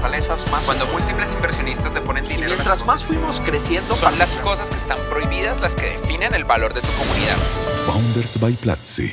fortalezas más. Cuando múltiples inversionistas le ponen dinero. mientras más fuimos creciendo, son las cosas que están prohibidas las que definen el valor de tu comunidad. Founders by Platzi.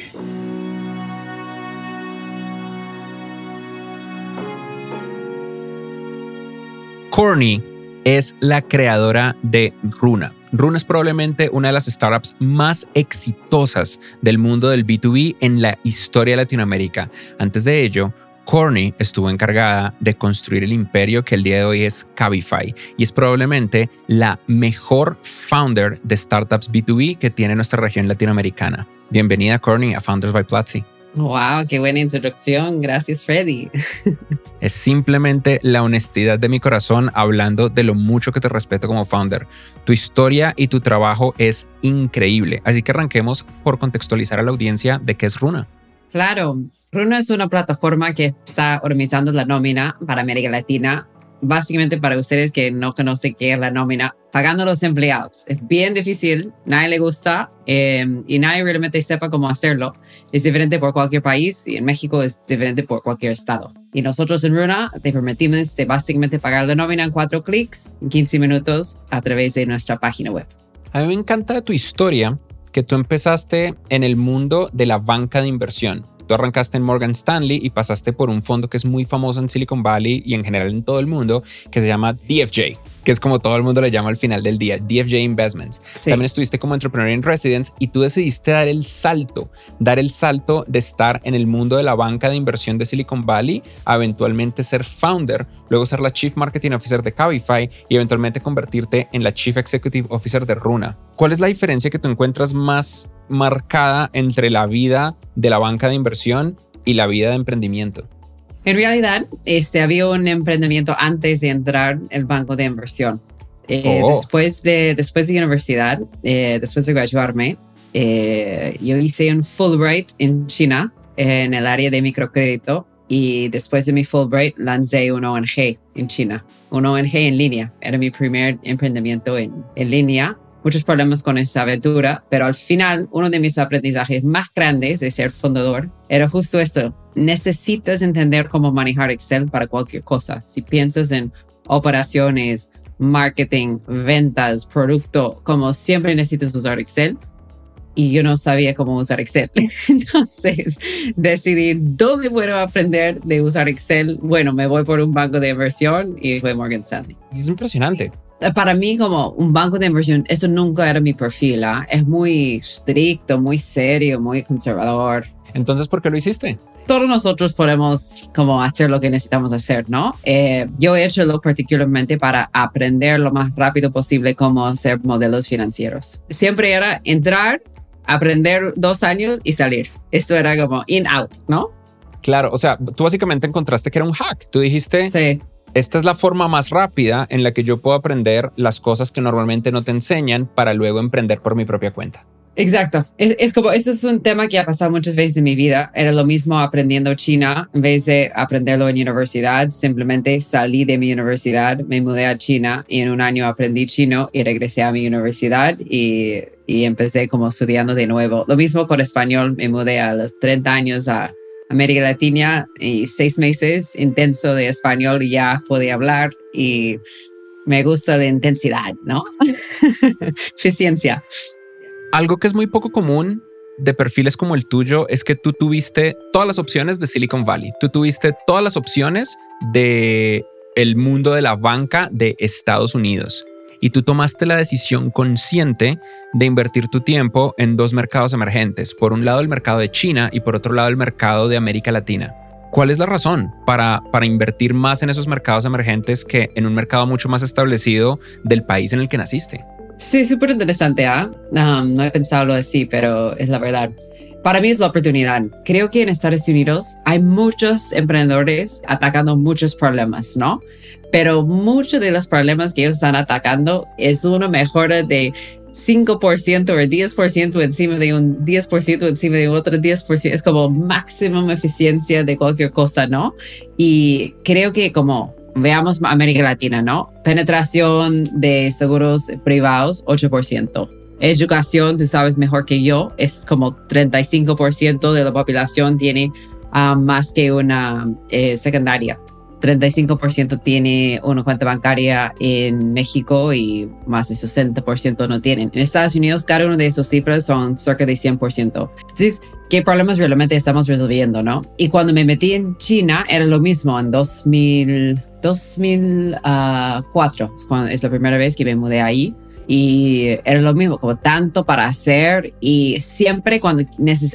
Corny es la creadora de Runa. Runa es probablemente una de las startups más exitosas del mundo del B2B en la historia de Latinoamérica. Antes de ello, Corny estuvo encargada de construir el imperio que el día de hoy es Cabify y es probablemente la mejor founder de startups B2B que tiene nuestra región latinoamericana. Bienvenida, Corny, a Founders by Platzi. Wow, qué buena introducción. Gracias, Freddy. es simplemente la honestidad de mi corazón hablando de lo mucho que te respeto como founder. Tu historia y tu trabajo es increíble. Así que arranquemos por contextualizar a la audiencia de qué es Runa. Claro, Runa es una plataforma que está organizando la nómina para América Latina básicamente para ustedes que no conocen qué es la nómina, pagando a los empleados. Es bien difícil, nadie le gusta em, y nadie realmente sepa cómo hacerlo. Es diferente por cualquier país y en México es diferente por cualquier estado. Y nosotros en Runa te permitimos de básicamente pagar la nómina en cuatro clics, en 15 minutos, a través de nuestra página web. A mí me encanta tu historia, que tú empezaste en el mundo de la banca de inversión Tú arrancaste en Morgan Stanley y pasaste por un fondo que es muy famoso en Silicon Valley y en general en todo el mundo, que se llama DFJ que es como todo el mundo le llama al final del día, DFJ Investments. También estuviste como entrepreneur en residence y tú decidiste dar el salto, dar el salto de estar en el mundo de la banca de inversión de Silicon Valley a eventualmente ser founder, luego ser la Chief Marketing Officer de Cabify y eventualmente convertirte en la Chief Executive Officer de Runa. ¿Cuál es la diferencia que tú encuentras más marcada entre la vida de la banca de inversión y la vida de emprendimiento? En realidad, este, había un emprendimiento antes de entrar el banco de inversión. Eh, oh. después, de, después de universidad, eh, después de graduarme, eh, yo hice un Fulbright en China, en el área de microcrédito, y después de mi Fulbright lancé una ONG en China, una ONG en línea. Era mi primer emprendimiento en, en línea muchos problemas con esa aventura, pero al final uno de mis aprendizajes más grandes de ser fundador era justo esto. Necesitas entender cómo manejar Excel para cualquier cosa. Si piensas en operaciones, marketing, ventas, producto, como siempre necesitas usar Excel. Y yo no sabía cómo usar Excel. Entonces decidí dónde puedo aprender de usar Excel. Bueno, me voy por un banco de inversión y fue Morgan Stanley. Es impresionante para mí como un banco de inversión, eso nunca era mi perfil. ¿ah? Es muy estricto, muy serio, muy conservador. Entonces, ¿por qué lo hiciste? Todos nosotros podemos como hacer lo que necesitamos hacer, ¿no? Eh, yo he hecho lo particularmente para aprender lo más rápido posible cómo hacer modelos financieros. Siempre era entrar, aprender dos años y salir. Esto era como in-out, ¿no? Claro, o sea, tú básicamente encontraste que era un hack. Tú dijiste, sí esta es la forma más rápida en la que yo puedo aprender las cosas que normalmente no te enseñan para luego emprender por mi propia cuenta. Exacto. Es, como, esto es un tema que ha pasado muchas veces en mi vida. Era lo mismo aprendiendo China en vez de aprenderlo en universidad. Simplemente salí de mi universidad, me mudé a China y en un año aprendí chino y regresé a mi universidad y, y empecé como estudiando de nuevo. Lo mismo con español. Me mudé a los 30 años a América Latina y seis meses intenso de español y ya pude hablar y me gusta de intensidad, ¿no? Eficiencia. Algo que es muy poco común de perfiles como el tuyo es que tú tuviste todas las opciones de Silicon Valley. Tú tuviste todas las opciones de el mundo de la banca de Estados Unidos y tú tomaste la decisión consciente de invertir tu tiempo en dos mercados emergentes, por un lado el mercado de China y por otro lado el mercado de América Latina. ¿Cuál es la razón para, para invertir más en esos mercados emergentes que en un mercado mucho más establecido del país en el que naciste? Sí, súper interesante. ¿ah? no he pensado así, pero es la verdad. Para mí es la oportunidad. Creo que en Estados Unidos hay muchos emprendedores atacando muchos problemas, ¿no? Pero muchos de los problemas que ellos están atacando es una mejora de 5% o 10% encima de un 10% encima de otro 10%. Es como máxima eficiencia de cualquier cosa, ¿no? Y creo que como veamos América Latina, ¿no? Penetración de seguros privados, 8% educación, tú sabes mejor que yo, es como 35% de la población tiene ah, más que una eh, secundaria. 35% tiene una cuenta bancaria en México y más de 60% no tienen. En Estados Unidos, cada una de esas cifras son cerca de 100%. Entonces, ¿qué problemas realmente estamos resolviendo, no? Y cuando me metí en China, era lo mismo en 2000, 2004, es la primera vez que me mudé ahí. Y era lo mismo, como tanto para hacer y siempre cuando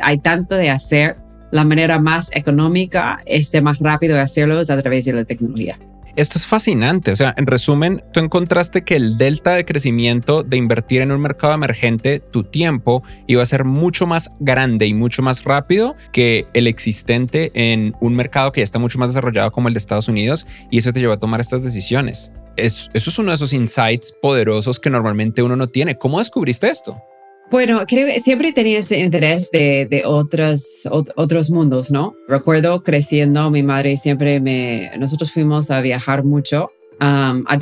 hay tanto de hacer, la manera más económica, este, más rápido de hacerlo es a través de la tecnología. Esto es fascinante. O sea, en resumen, tú encontraste que el delta de crecimiento de invertir en un mercado emergente, tu tiempo iba a ser mucho más grande y mucho más rápido que el existente en un mercado que ya está mucho más desarrollado como el de Estados Unidos y eso te llevó a tomar estas decisiones. eso es uno de esos insights poderosos que normalmente uno no tiene. ¿Cómo descubriste esto? Bueno, creo que siempre tenía ese interés de, de otros, otros mundos, ¿no? Recuerdo creciendo, mi madre siempre me, nosotros fuimos a viajar mucho um, a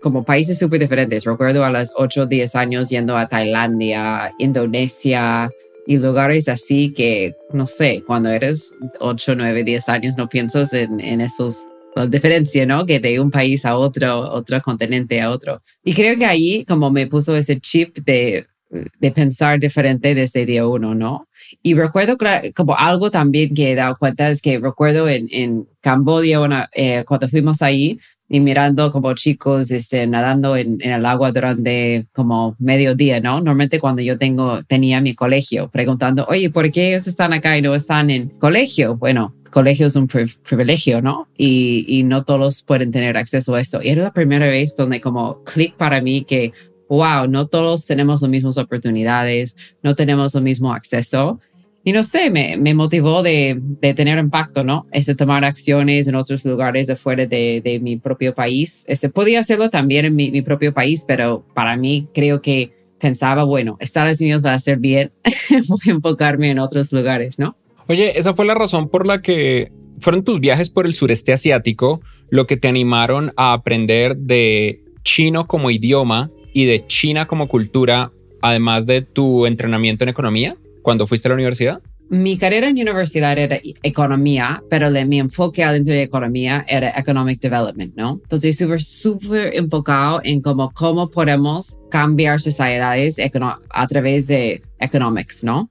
como países súper diferentes. Recuerdo a los 8 o 10 años yendo a Tailandia, Indonesia y lugares así que, no sé, cuando eres 8, 9, 10 años no piensas en, en esos la diferencia, ¿no? Que de un país a otro, otro continente a otro. Y creo que ahí como me puso ese chip de de pensar diferente desde día uno, ¿no? Y recuerdo como algo también que he dado cuenta es que recuerdo en, en Cambodia, eh, cuando fuimos ahí y mirando como chicos este, nadando en, en, el agua durante como mediodía, ¿no? Normalmente cuando yo tengo, tenía mi colegio, preguntando, oye, ¿por qué ellos están acá y no están en colegio? Bueno, colegio es un privilegio, ¿no? Y, y no todos pueden tener acceso a esto. Y era la primera vez donde como clic para mí que wow, no todos tenemos las mismas oportunidades, no tenemos el mismo acceso. Y no sé, me, motivó de, tener impacto, ¿no? Es de tomar acciones en otros lugares afuera de, de mi propio país. Este, podía hacerlo también en mi, mi, propio país, pero para mí creo que pensaba, bueno, Estados Unidos va a ser bien, voy a enfocarme en otros lugares, ¿no? Oye, esa fue la razón por la que fueron tus viajes por el sureste asiático lo que te animaron a aprender de chino como idioma y de China como cultura, además de tu entrenamiento en economía cuando fuiste a la universidad? Mi carrera en universidad era economía, pero de mi enfoque adentro de economía era economic development, ¿no? Entonces estuve súper enfocado en cómo, cómo podemos cambiar sociedades a través de economics, ¿no?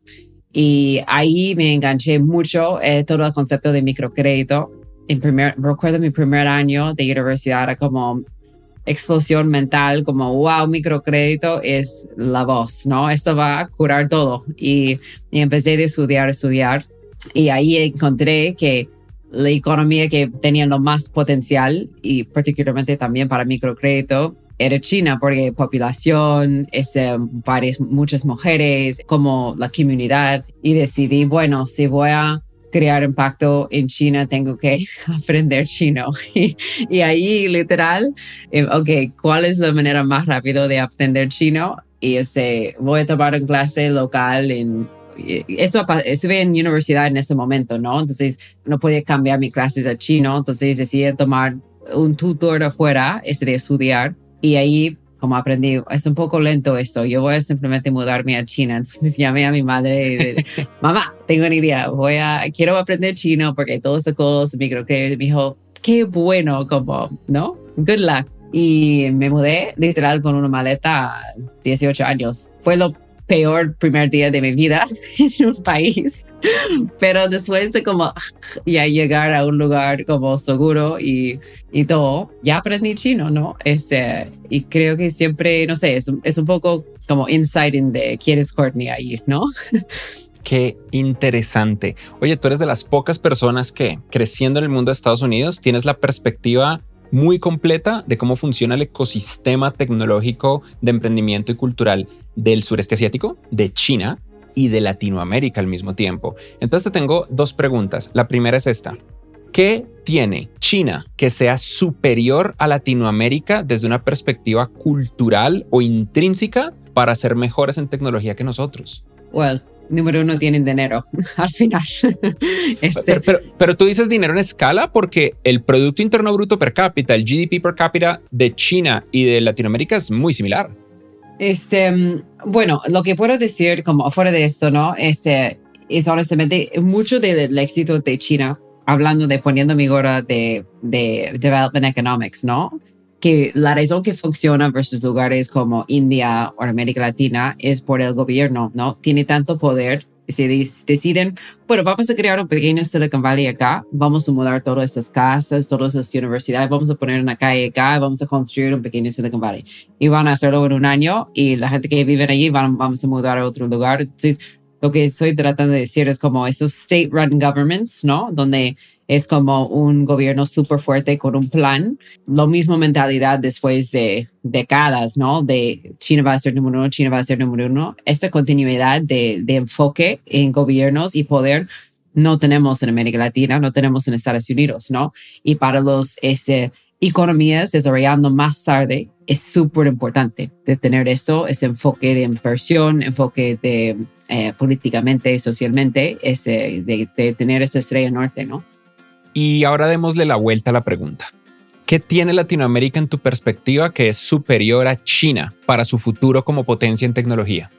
Y ahí me enganché mucho eh, todo el concepto de microcrédito. En primer, recuerdo mi primer año de universidad era como explosión mental como, wow, microcrédito es la voz, ¿no? Esto va a curar todo. Y, y empecé a estudiar, estudiar. Y ahí encontré que la economía que tenía lo más potencial y particularmente también para microcrédito era China porque población, este, varias, muchas mujeres, como la comunidad y decidí, bueno, si voy a crear impacto en China, tengo que aprender chino. Y, ahí literal, eh, ok, ¿cuál es la manera más rápida de aprender chino? Y ese, voy a tomar una clase local en... Eso, estuve en universidad en ese momento, ¿no? Entonces no podía cambiar mis clases a chino, entonces decidí tomar un tutor afuera, ese de estudiar, y ahí como aprendí, es un poco lento esto, yo voy a simplemente mudarme a China. Entonces llamé a mi madre y dije, mamá, tengo una idea, voy a, quiero aprender chino porque todo esto cosas, microcrédito. Me dijo, qué bueno, como, ¿no? Good luck. Y me mudé literal con una maleta 18 años. Fue lo peor primer día de mi vida en un país, pero después de como ya llegar a un lugar como seguro y, y todo, ya aprendí chino, ¿no? Este, y creo que siempre, no sé, es, es un poco como insighting de quién es Courtney ahí, ¿no? Qué interesante. Oye, tú eres de las pocas personas que creciendo en el mundo de Estados Unidos tienes la perspectiva muy completa de cómo funciona el ecosistema tecnológico de emprendimiento y cultural del sureste asiático, de China y de Latinoamérica al mismo tiempo. Entonces te tengo dos preguntas. La primera es esta. ¿Qué tiene China que sea superior a Latinoamérica desde una perspectiva cultural o intrínseca para ser mejores en tecnología que nosotros? Well, número uno tienen dinero al final. este. pero, tú dices dinero en escala porque el Producto Interno Bruto per cápita, el GDP per cápita de China y de Latinoamérica es muy similar. Este, bueno, lo que puedo decir como fuera de esto, ¿no? Este, es honestamente mucho del éxito de China hablando de poniendo mi gorra de, de Development Economics, ¿no? Que la razón que funciona versus lugares como India o América Latina es por el gobierno, ¿no? Tiene tanto poder se deciden, bueno, vamos a crear un pequeño Silicon Valley acá, vamos a mudar todas esas casas, todas esas universidades, vamos a poner una calle acá, vamos a construir un pequeño Silicon Valley. Y van a hacerlo en un año y la gente que vive allí van, vamos a mudar a otro lugar. Entonces, lo que estoy tratando de decir es como esos state-run governments, ¿no? Donde es como un gobierno súper fuerte con un plan. Lo mismo mentalidad después de décadas, ¿no? De China va a ser número uno, China va a ser número uno. Esta continuidad de, de enfoque en gobiernos y poder no tenemos en América Latina, no tenemos en Estados Unidos, ¿no? Y para los ese, economías desarrollando más tarde, es súper importante de tener esto, ese enfoque de inversión, enfoque de eh, políticamente, socialmente, ese, de, de tener esa estrella norte, ¿no? Y ahora démosle la vuelta a la pregunta. ¿Qué tiene Latinoamérica en tu perspectiva que es superior a China para su futuro como potencia en tecnología?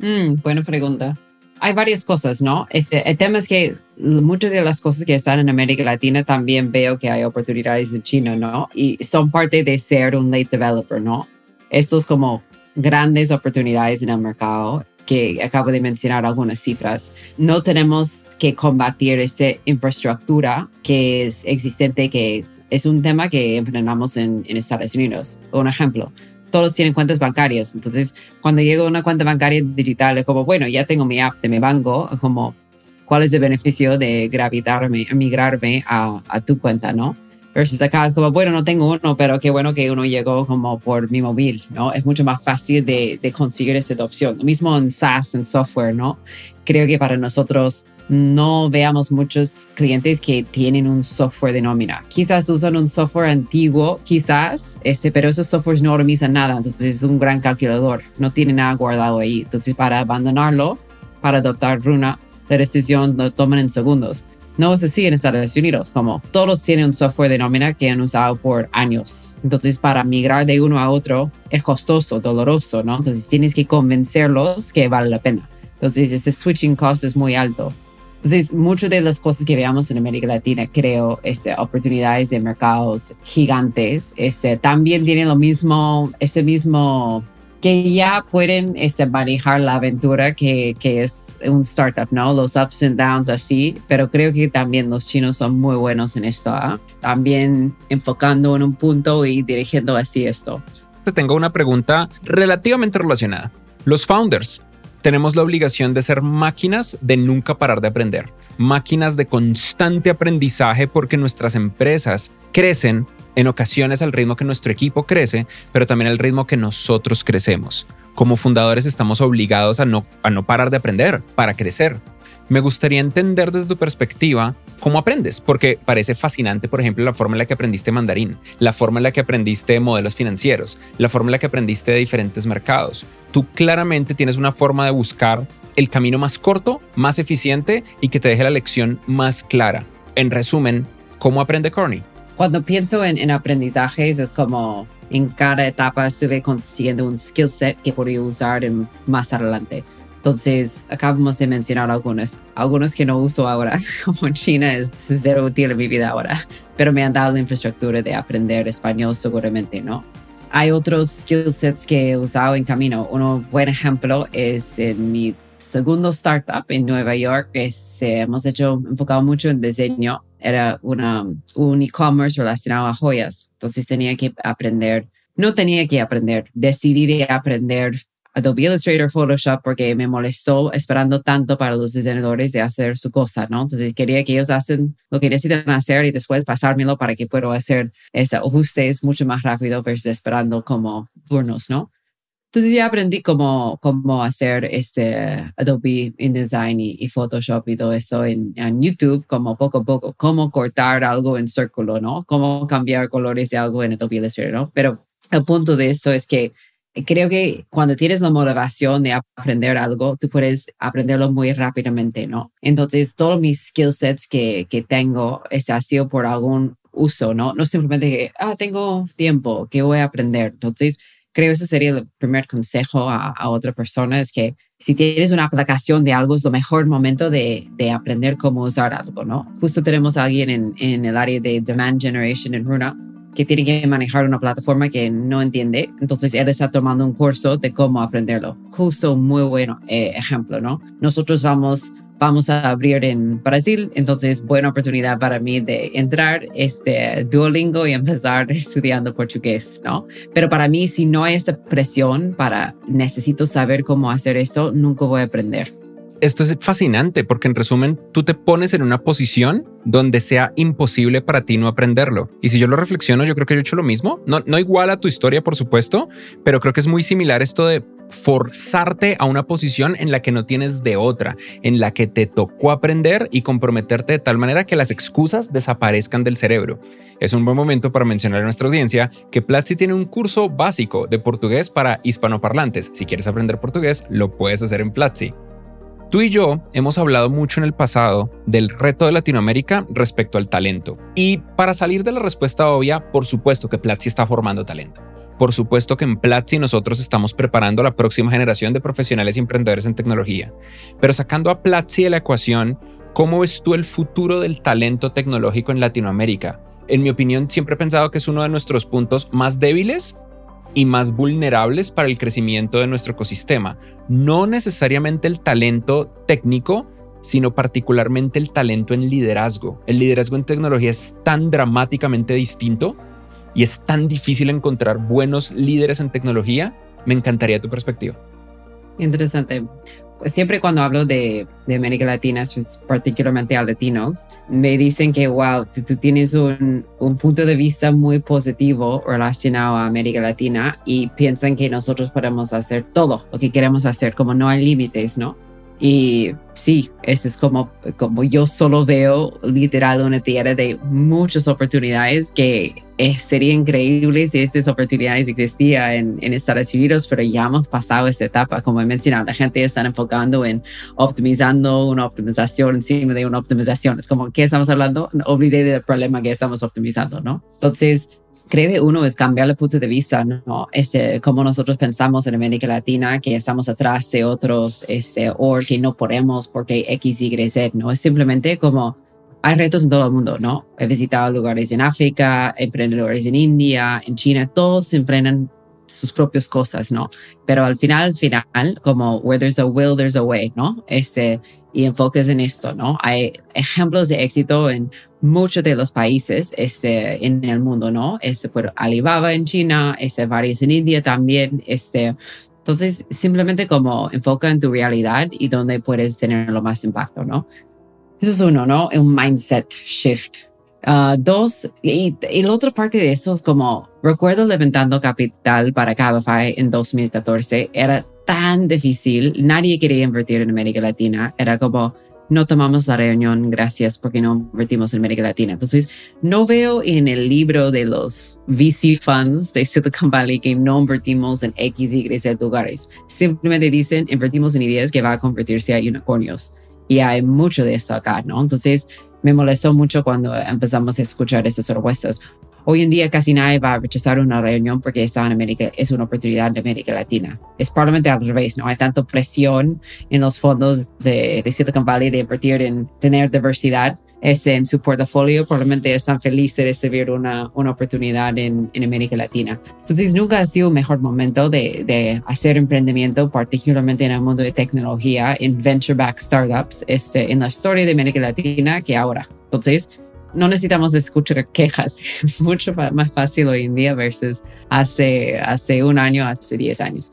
Mm, buena pregunta. Hay varias cosas, ¿no? Este, el tema es que muchas de las cosas que están en América Latina también veo que hay oportunidades en China, ¿no? Y son parte de ser un late developer, ¿no? Estos como grandes oportunidades en el mercado que acabo de mencionar algunas cifras. No tenemos que combatir esa infraestructura que es existente, que es un tema que enfrentamos en, en Estados Unidos. Un ejemplo, todos tienen cuentas bancarias. Entonces, cuando llega una cuenta bancaria digital, es como, bueno, ya tengo mi app de mi banco, como, ¿cuál es el beneficio de gravitarme, migrarme a, a tu cuenta, no? Versus acá es como, bueno, no tengo uno, pero qué bueno que uno llegó como por mi móvil, ¿no? Es mucho más fácil de, de conseguir esa adopción. Lo mismo en SaaS, en software, ¿no? Creo que para nosotros no veamos muchos clientes que tienen un software de nómina. Quizás usan un software antiguo, quizás, este, pero esos softwares no organizan nada, entonces es un gran calculador, no tiene nada guardado ahí. Entonces para abandonarlo, para adoptar Runa, la decisión lo toman en segundos. No es así en Estados Unidos, como todos tienen un software de nómina que han usado por años. Entonces, para migrar de uno a otro es costoso, doloroso, ¿no? Entonces, tienes que convencerlos que vale la pena. Entonces, ese switching cost es muy alto. Entonces, muchas de las cosas que veamos en América Latina, creo, este, oportunidades de mercados gigantes, este, también tienen lo mismo, ese mismo que ya pueden este, manejar la aventura que, que, es un startup, ¿no? Los ups and downs así, pero creo que también los chinos son muy buenos en esto, ¿ah? también enfocando en un punto y dirigiendo así esto. Te tengo una pregunta relativamente relacionada. Los founders, tenemos la obligación de ser máquinas de nunca parar de aprender, máquinas de constante aprendizaje porque nuestras empresas crecen en ocasiones al ritmo que nuestro equipo crece, pero también al ritmo que nosotros crecemos. Como fundadores estamos obligados a no, a no parar de aprender para crecer. Me gustaría entender desde tu perspectiva cómo aprendes, porque parece fascinante, por ejemplo, la forma en la que aprendiste mandarín, la forma en la que aprendiste modelos financieros, la forma en la que aprendiste de diferentes mercados. Tú claramente tienes una forma de buscar el camino más corto, más eficiente y que te deje la lección más clara. En resumen, ¿cómo aprende Corny? Cuando pienso en, aprendizajes es como en cada etapa estuve consiguiendo un skill set que podría usar en, más adelante. Entonces, acabamos de mencionar algunos, algunos que no uso ahora, como en China es cero útil en mi vida ahora, pero me han dado la infraestructura de aprender español seguramente, ¿no? Hay otros skill sets que he usado en camino. Un buen ejemplo es en mi segundo startup en Nueva York. Este, hemos hecho enfocado mucho en diseño era una, un e-commerce relacionado a joyas. Entonces tenía que aprender, no tenía que aprender, decidí de aprender Adobe Illustrator, Photoshop, porque me molestó esperando tanto para los diseñadores de hacer su cosa, ¿no? Entonces quería que ellos hacen lo que necesitan hacer y después pasármelo para que pueda hacer ese ajustes mucho más rápido versus esperando como turnos, ¿no? Entonces ya aprendí cómo, cómo hacer este Adobe InDesign y, Photoshop y todo esto en, YouTube, como poco a poco, cómo cortar algo en círculo, ¿no? Cómo cambiar colores de algo en Adobe Illustrator, ¿no? Pero el punto de esto es que creo que cuando tienes la motivación de aprender algo, tú puedes aprenderlo muy rápidamente, ¿no? Entonces, todos mis skill sets que, que tengo es ha sido por algún uso, ¿no? No simplemente que, ah, tengo tiempo, que voy a aprender. Entonces, creo ese sería el primer consejo a, a, otra persona, es que si tienes una aplicación de algo, es lo mejor momento de, de aprender cómo usar algo, ¿no? Justo tenemos a alguien en, en el área de demand generation en Runa que tiene que manejar una plataforma que no entiende. Entonces él está tomando un curso de cómo aprenderlo. Justo un muy buen eh, ejemplo, ¿no? Nosotros vamos, vamos a abrir en Brasil, entonces buena oportunidad para mí de entrar este Duolingo y empezar estudiando portugués, ¿no? Pero para mí, si no hay esta presión para necesito saber cómo hacer eso, nunca voy a aprender esto es fascinante porque en resumen tú te pones en una posición donde sea imposible para ti no aprenderlo. Y si yo lo reflexiono, yo creo que yo he hecho lo mismo. No, no igual a tu historia, por supuesto, pero creo que es muy similar esto de forzarte a una posición en la que no tienes de otra, en la que te tocó aprender y comprometerte de tal manera que las excusas desaparezcan del cerebro. Es un buen momento para mencionar a nuestra audiencia que Platzi tiene un curso básico de portugués para hispanoparlantes. Si quieres aprender portugués, lo puedes hacer en Platzi. Tú y yo hemos hablado mucho en el pasado del reto de Latinoamérica respecto al talento. Y para salir de la respuesta obvia, por supuesto que Platzi está formando talento. Por supuesto que en Platzi nosotros estamos preparando la próxima generación de profesionales y emprendedores en tecnología. Pero sacando a Platzi de la ecuación, ¿cómo ves tú el futuro del talento tecnológico en Latinoamérica? En mi opinión, siempre he pensado que es uno de nuestros puntos más débiles y más vulnerables para el crecimiento de nuestro ecosistema. No necesariamente el talento técnico, sino particularmente el talento en liderazgo. El liderazgo en tecnología es tan dramáticamente distinto y es tan difícil encontrar buenos líderes en tecnología. Me encantaría tu perspectiva. Interesante siempre cuando hablo de, de América Latina, pues, particularmente a latinos, me dicen que, wow, tú, tienes un, un, punto de vista muy positivo relacionado a América Latina y piensan que nosotros podemos hacer todo lo que queremos hacer, como no hay límites, ¿no? Y sí, eso es como, como yo solo veo literal una tierra de muchas oportunidades que eh, sería increíble si estas oportunidades existían en, en, Estados Unidos, pero ya hemos pasado esa etapa. Como he mencionado, la gente está enfocando en optimizando una optimización encima de una optimización. Es como, ¿qué estamos hablando? olvidé del problema que estamos optimizando, ¿no? Entonces, creo que uno es cambiar el punto de vista, ¿no? Este, como nosotros pensamos en América Latina, que estamos atrás de otros, este, o que no podemos porque X, Y, Z, ¿no? Es simplemente como hay retos en todo el mundo, ¿no? He visitado lugares en África, emprendedores en India, en China, todos se enfrentan sus propias cosas, ¿no? Pero al final, al final, como where there's a will, there's a way, ¿no? Este, y enfoques en esto, ¿no? Hay ejemplos de éxito en muchos de los países este, en el mundo, ¿no? Este, por Alibaba en China, este, varios en India también, este, entonces, simplemente como enfoca en tu realidad y donde puedes tener lo más impacto, ¿no? Eso es uno, ¿no? Un mindset shift. Uh, dos, y, y, la otra parte de eso es como, recuerdo levantando capital para Cabify en 2014, era tan difícil, nadie quería invertir en América Latina, era como, no tomamos la reunión, gracias, porque no invertimos en América Latina. Entonces, no veo en el libro de los VC funds de Silicon Valley que no invertimos en X, Y, Z lugares. Simplemente dicen, invertimos en ideas que va a convertirse a unicornios y hay mucho de esto acá, ¿no? Entonces me molestó mucho cuando empezamos a escuchar esas propuestas. Hoy en día casi nadie va a rechazar una reunión porque está en América, es una oportunidad de América Latina. Es probablemente al revés, ¿no? Hay tanta presión en los fondos de, de Silicon Valley de invertir en tener diversidad este, en su portafolio, probablemente están felices de recibir una, una oportunidad en, en, América Latina. Entonces, nunca ha sido un mejor momento de, de, hacer emprendimiento, particularmente en el mundo de tecnología, en venture-backed startups, este, en la historia de América Latina que ahora. Entonces, no necesitamos escuchar quejas, mucho más fácil hoy en día versus hace, hace un año, hace 10 años.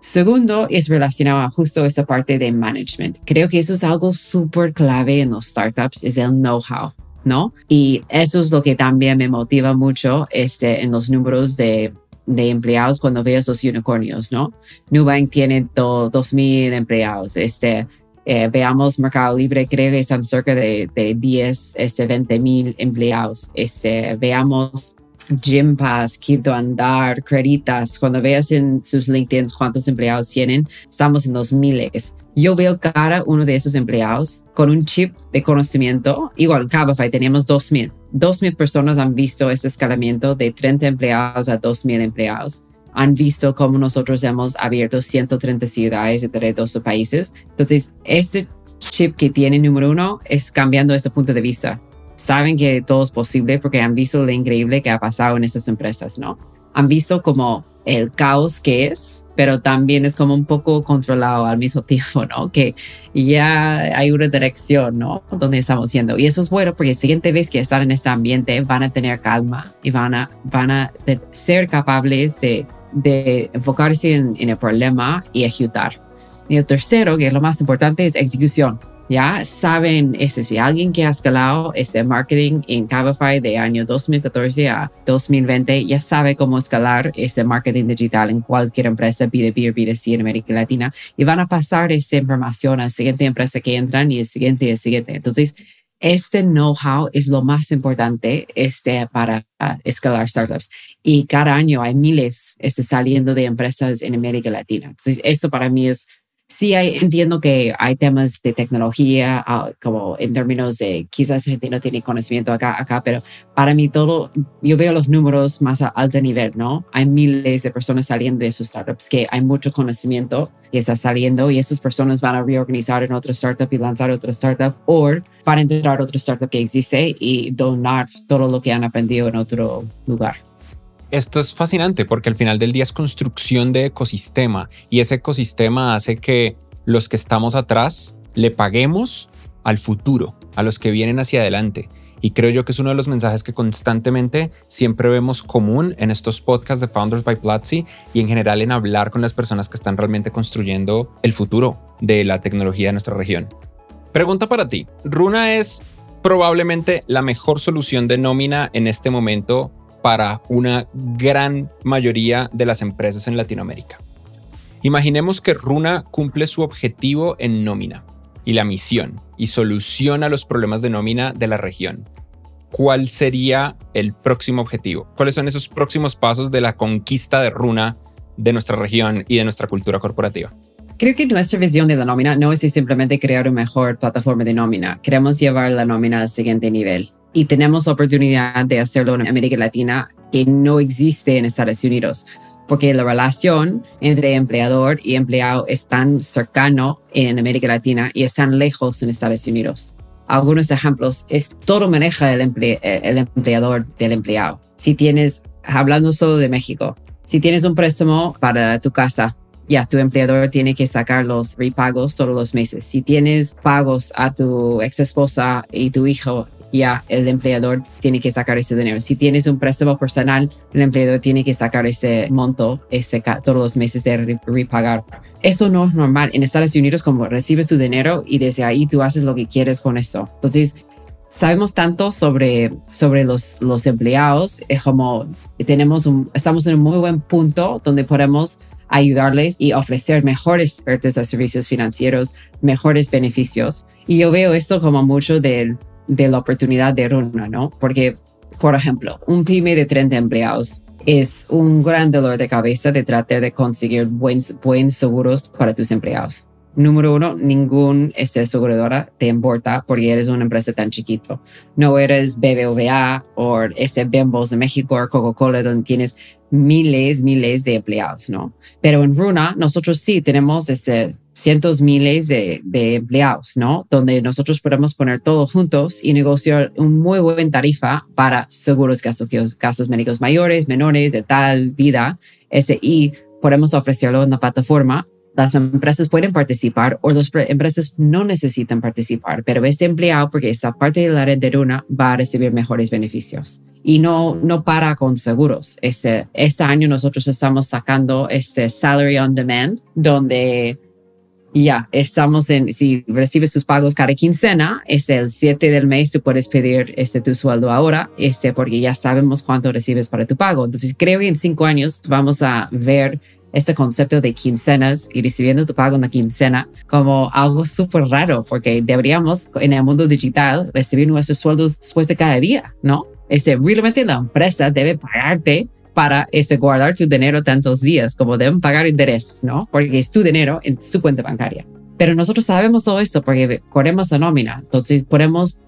Segundo, es relacionado a justo esta parte de management. Creo que eso es algo súper clave en los startups, es el know-how, ¿no? Y eso es lo que también me motiva mucho este, en los números de, de empleados cuando veo esos unicornios, ¿no? Nubank tiene 2.000 empleados, este, eh, veamos Mercado Libre, creo que están cerca de, de 10, este, 20 mil empleados. Este, veamos Gympass, Quinto Andar, Creditas, cuando veas en sus LinkedIn cuántos empleados tienen, estamos en los miles. Yo veo cada uno de esos empleados con un chip de conocimiento. Igual en Cabify tenemos 2.000. 2.000 personas han visto este escalamiento de 30 empleados a 2.000 empleados. Han visto cómo nosotros hemos abierto 130 ciudades entre 12 países. Entonces, este chip que tiene número uno es cambiando este punto de vista. Saben que todo es posible porque han visto lo increíble que ha pasado en esas empresas, ¿no? Han visto como el caos que es, pero también es como un poco controlado al mismo tiempo, ¿no? Que ya hay una dirección, ¿no? Donde estamos yendo. Y eso es bueno porque la siguiente vez que están en este ambiente van a tener calma y van a, van a ser capaces de, de enfocarse en, el problema y ejecutar. Y el tercero, que es lo más importante, es ejecución ya saben, ese, si alguien que ha escalado este marketing en Cabify de año 2014 a 2020 ya sabe cómo escalar este marketing digital en cualquier empresa B2B o B2C en América Latina y van a pasar esta información a la siguiente empresa que entran y el siguiente y el siguiente. Entonces, este know-how es lo más importante este, para uh, escalar startups. Y cada año hay miles este, saliendo de empresas en América Latina. Entonces, esto para mí es sí entiendo que hay temas de tecnología, ah, como en términos de quizás gente no tiene conocimiento acá, acá, pero para mí todo, yo veo los números más a alto nivel, ¿no? Hay miles de personas saliendo de esos startups que hay mucho conocimiento que está saliendo y esas personas van a reorganizar en otro startup y lanzar otro startup o van a entrar a otro startup que existe y donar todo lo que han aprendido en otro lugar. Esto es fascinante porque al final del día es construcción de ecosistema y ese ecosistema hace que los que estamos atrás le paguemos al futuro, a los que vienen hacia adelante. Y creo yo que es uno de los mensajes que constantemente siempre vemos común en estos podcasts de Founders by Platzi y en general en hablar con las personas que están realmente construyendo el futuro de la tecnología de nuestra región. Pregunta para ti. Runa es probablemente la mejor solución de nómina en este momento para una gran mayoría de las empresas en Latinoamérica. Imaginemos que Runa cumple su objetivo en nómina y la misión y soluciona los problemas de nómina de la región. ¿Cuál sería el próximo objetivo? ¿Cuáles son esos próximos pasos de la conquista de Runa de nuestra región y de nuestra cultura corporativa? Creo que nuestra visión de la nómina no es simplemente crear una mejor plataforma de nómina. Queremos llevar la nómina al siguiente nivel y tenemos oportunidad de hacerlo en América Latina que no existe en Estados Unidos, porque la relación entre empleador y empleado es tan cercano en América Latina y es tan lejos en Estados Unidos. Algunos ejemplos es todo maneja el, el empleador del empleado. Si tienes, hablando solo de México, si tienes un préstamo para tu casa, ya tu empleador tiene que sacar los repagos todos los meses. Si tienes pagos a tu ex esposa y tu hijo, ya el empleador tiene que sacar ese dinero. Si tienes un préstamo personal, el empleador tiene que sacar ese monto este, todos los meses de repagar. Esto no es normal. En Estados Unidos, como recibes tu dinero y desde ahí tú haces lo que quieres con eso. Entonces, sabemos tanto sobre, sobre los, los empleados, es como tenemos un, estamos en un muy buen punto donde podemos ayudarles y ofrecer mejores ofertas de servicios financieros, mejores beneficios. Y yo veo esto como mucho del de la oportunidad de Runa, ¿no? Porque, por ejemplo, un pyme de 30 empleados es un gran dolor de cabeza de tratar de conseguir buenos, buenos seguros para tus empleados. Número uno, ningún este, aseguradora te importa porque eres una empresa tan chiquito. No eres BBVA o ese Bembos de México o Coca-Cola donde tienes miles, miles de empleados, ¿no? Pero en Runa, nosotros sí tenemos ese cientos miles de, de, empleados, ¿no? Donde nosotros podemos poner todos juntos y negociar un muy buen tarifa para seguros casos, casos médicos mayores, menores, de tal vida, ese, y podemos ofrecerlo en la plataforma. Las empresas pueden participar o las empresas no necesitan participar, pero este empleado, porque esta parte de la red de Runa, va a recibir mejores beneficios. Y no, no para con seguros. Este, este año nosotros estamos sacando este Salary on Demand, donde ya estamos en, si recibes tus pagos cada quincena, es el 7 del mes, tú puedes pedir este, tu sueldo ahora, este, porque ya sabemos cuánto recibes para tu pago. Entonces, creo que en cinco años vamos a ver este concepto de quincenas y recibiendo tu pago en la quincena como algo súper raro, porque deberíamos en el mundo digital recibir nuestros sueldos después de cada día, ¿no? Este, realmente la empresa debe pagarte para este, guardar tu dinero tantos días como deben pagar interés, ¿no? Porque es tu dinero en su cuenta bancaria. Pero nosotros sabemos todo esto porque corremos la nómina, entonces podemos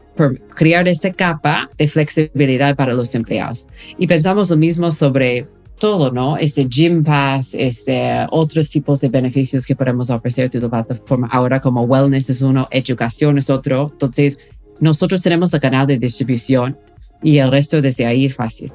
crear esta capa de flexibilidad para los empleados. Y pensamos lo mismo sobre todo, ¿no? Este Gym Pass, este, otros tipos de beneficios que podemos ofrecer de la plataforma. Ahora como wellness es uno, educación es otro. Entonces, nosotros tenemos el canal de distribución y el resto desde ahí es fácil.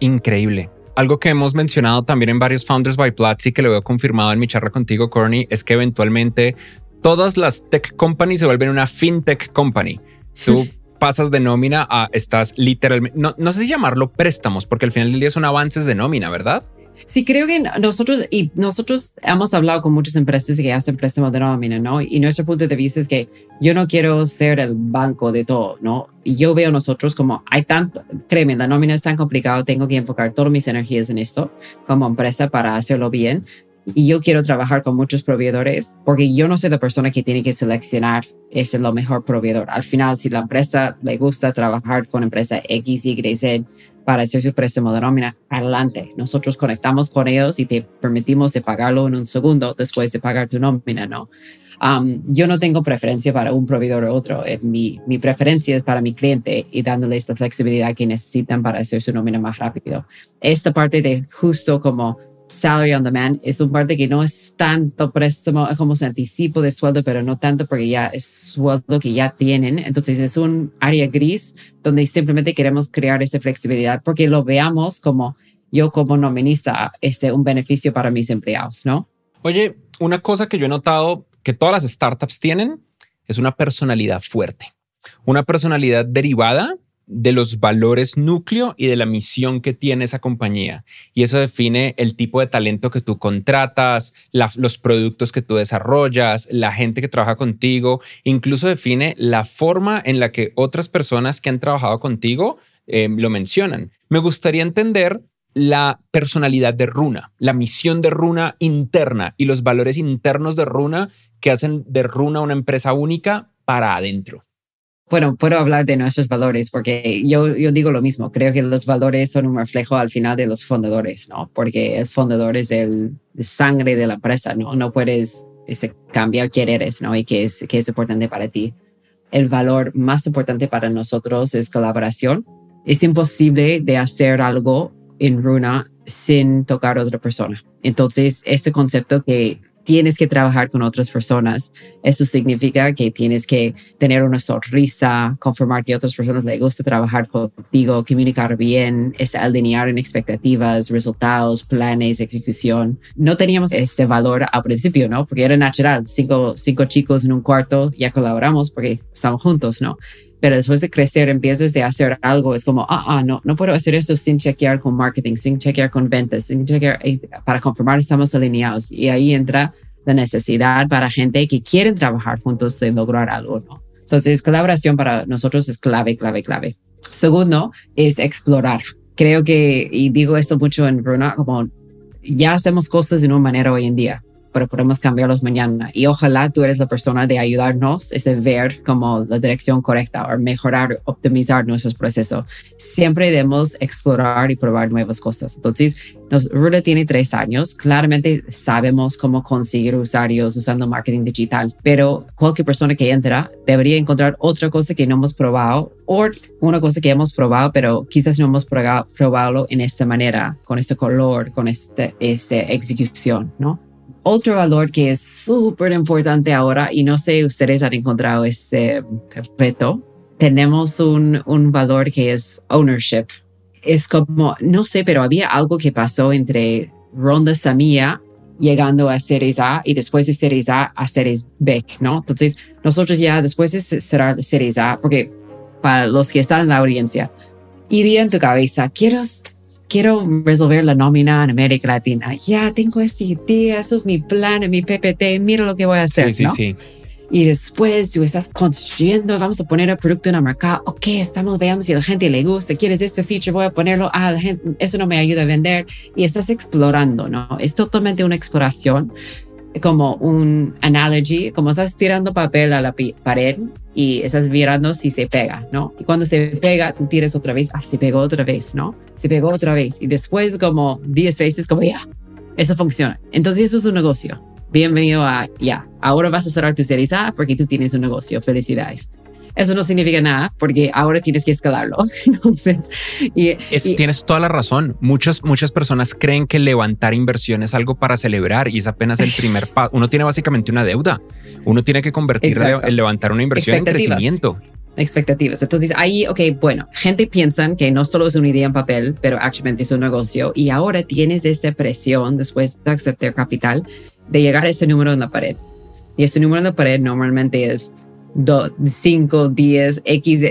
Increíble. Algo que hemos mencionado también en varios Founders by Platzi, que lo veo confirmado en mi charla contigo, Corny, es que eventualmente todas las tech companies se vuelven una fintech company. Tú pasas de nómina a estás literalmente, no, no sé si llamarlo préstamos, porque al final del día son avances de nómina, ¿verdad? Sí, creo que nosotros y nosotros hemos hablado con muchas empresas que hacen préstamos de nómina, ¿no? Y nuestro punto de vista es que yo no quiero ser el banco de todo, ¿no? Y yo veo nosotros como hay tanto, créeme, la nómina es tan complicado, tengo que enfocar todas mis energías en esto como empresa para hacerlo bien. Y yo quiero trabajar con muchos proveedores porque yo no soy la persona que tiene que seleccionar es lo mejor proveedor. Al final, si la empresa le gusta trabajar con empresa X, Y, Z para hacer su préstamo de nómina, adelante. Nosotros conectamos con ellos y te permitimos de pagarlo en un segundo después de pagar tu nómina, ¿no? Um, yo no tengo preferencia para un proveedor u otro. Eh, mi, mi, preferencia es para mi cliente y dándoles la flexibilidad que necesitan para hacer su nómina más rápido. Esta parte de justo como salary on demand es un parte que no es tanto préstamo como un anticipo de sueldo, pero no tanto porque ya es sueldo que ya tienen. Entonces es un área gris donde simplemente queremos crear esa flexibilidad porque lo veamos como yo como nominista, es un beneficio para mis empleados, ¿no? Oye, una cosa que yo he notado que todas las startups tienen es una personalidad fuerte, una personalidad derivada de los valores núcleo y de la misión que tiene esa compañía. Y eso define el tipo de talento que tú contratas, los productos que tú desarrollas, la gente que trabaja contigo, incluso define la forma en la que otras personas que han trabajado contigo eh, lo mencionan. Me gustaría entender la personalidad de Runa, la misión de Runa interna y los valores internos de Runa que hacen de Runa una empresa única para adentro. Bueno, puedo hablar de nuestros valores porque yo, yo digo lo mismo. Creo que los valores son un reflejo al final de los fundadores, ¿no? Porque el fundador es el sangre de la empresa, ¿no? No puedes ese, cambiar quién eres, ¿no? Y qué es, qué es importante para ti. El valor más importante para nosotros es colaboración. Es imposible de hacer algo en Runa sin tocar a otra persona. Entonces, este concepto que tienes que trabajar con otras personas. Eso significa que tienes que tener una sonrisa, conformar que a otras personas les gusta trabajar contigo, comunicar bien, es alinear en expectativas, resultados, planes, ejecución. No teníamos este valor al principio, ¿no? Porque era natural. Cinco, cinco chicos en un cuarto, ya colaboramos porque estamos juntos, ¿no? Pero después de crecer empiezas de hacer algo, es como, ah, ah, no, no puedo hacer eso sin chequear con marketing, sin chequear con ventas, sin chequear, eh, para confirmar estamos alineados. Y ahí entra la necesidad para gente que quieren trabajar juntos de lograr algo, ¿no? Entonces, colaboración para nosotros es clave, clave, clave. Segundo es explorar. Creo que, y digo esto mucho en Bruna, como ya hacemos cosas de una manera hoy en día pero podemos cambiarlos mañana. Y ojalá tú eres la persona de ayudarnos, es ver como la dirección correcta o mejorar, optimizar nuestros procesos. Siempre debemos explorar y probar nuevas cosas. Entonces, nos, Ruda tiene tres años. Claramente sabemos cómo conseguir usuarios usando marketing digital, pero cualquier persona que entra debería encontrar otra cosa que no hemos probado o una cosa que hemos probado, pero quizás no hemos probado, probado en esta manera, con este color, con esta este ejecución, ¿no? Otro valor que es súper importante ahora, y no sé, ustedes han encontrado este reto, tenemos un, un valor que es ownership. Es como, no sé, pero había algo que pasó entre Ronda Samia llegando a Series A y después de Series A a Series B, ¿no? Entonces, nosotros ya después de cerrar Series A, porque para los que están en la audiencia, iría en tu cabeza, quiero quiero resolver la nómina en América Latina. Ya tengo esta idea, eso es mi plan, mi PPT, mira lo que voy a hacer. Sí, sí, sí. Y después tú estás construyendo, vamos a poner el producto en el mercado. Ok, estamos viendo si a la gente le gusta, quieres este feature, voy a ponerlo. Ah, la gente, eso no me ayuda a vender. Y estás explorando, ¿no? Es totalmente una exploración como un analogy, como estás tirando papel a la pared y estás mirando si se pega, ¿no? Y cuando se pega, tú tiras otra vez, ah, se pegó otra vez, ¿no? Se pegó otra vez. Y después como 10 veces, como ya, eso funciona. Entonces eso es un negocio. Bienvenido a, ya, ahora vas a cerrar tu series A porque tú tienes un negocio. Felicidades. Eso no significa nada porque ahora tienes que escalarlo. Entonces, y, tienes toda la razón. Muchas, muchas personas creen que levantar inversión es algo para celebrar y es apenas el primer paso. Uno tiene básicamente una deuda. Uno tiene que convertir el levantar una inversión en crecimiento expectativas. Entonces ahí, ok, bueno, gente piensa que no solo es una idea en papel, pero actualmente es un negocio y ahora tienes esa presión después de aceptar capital de llegar a ese número en la pared. Y ese número en la pared normalmente es 5, 10, X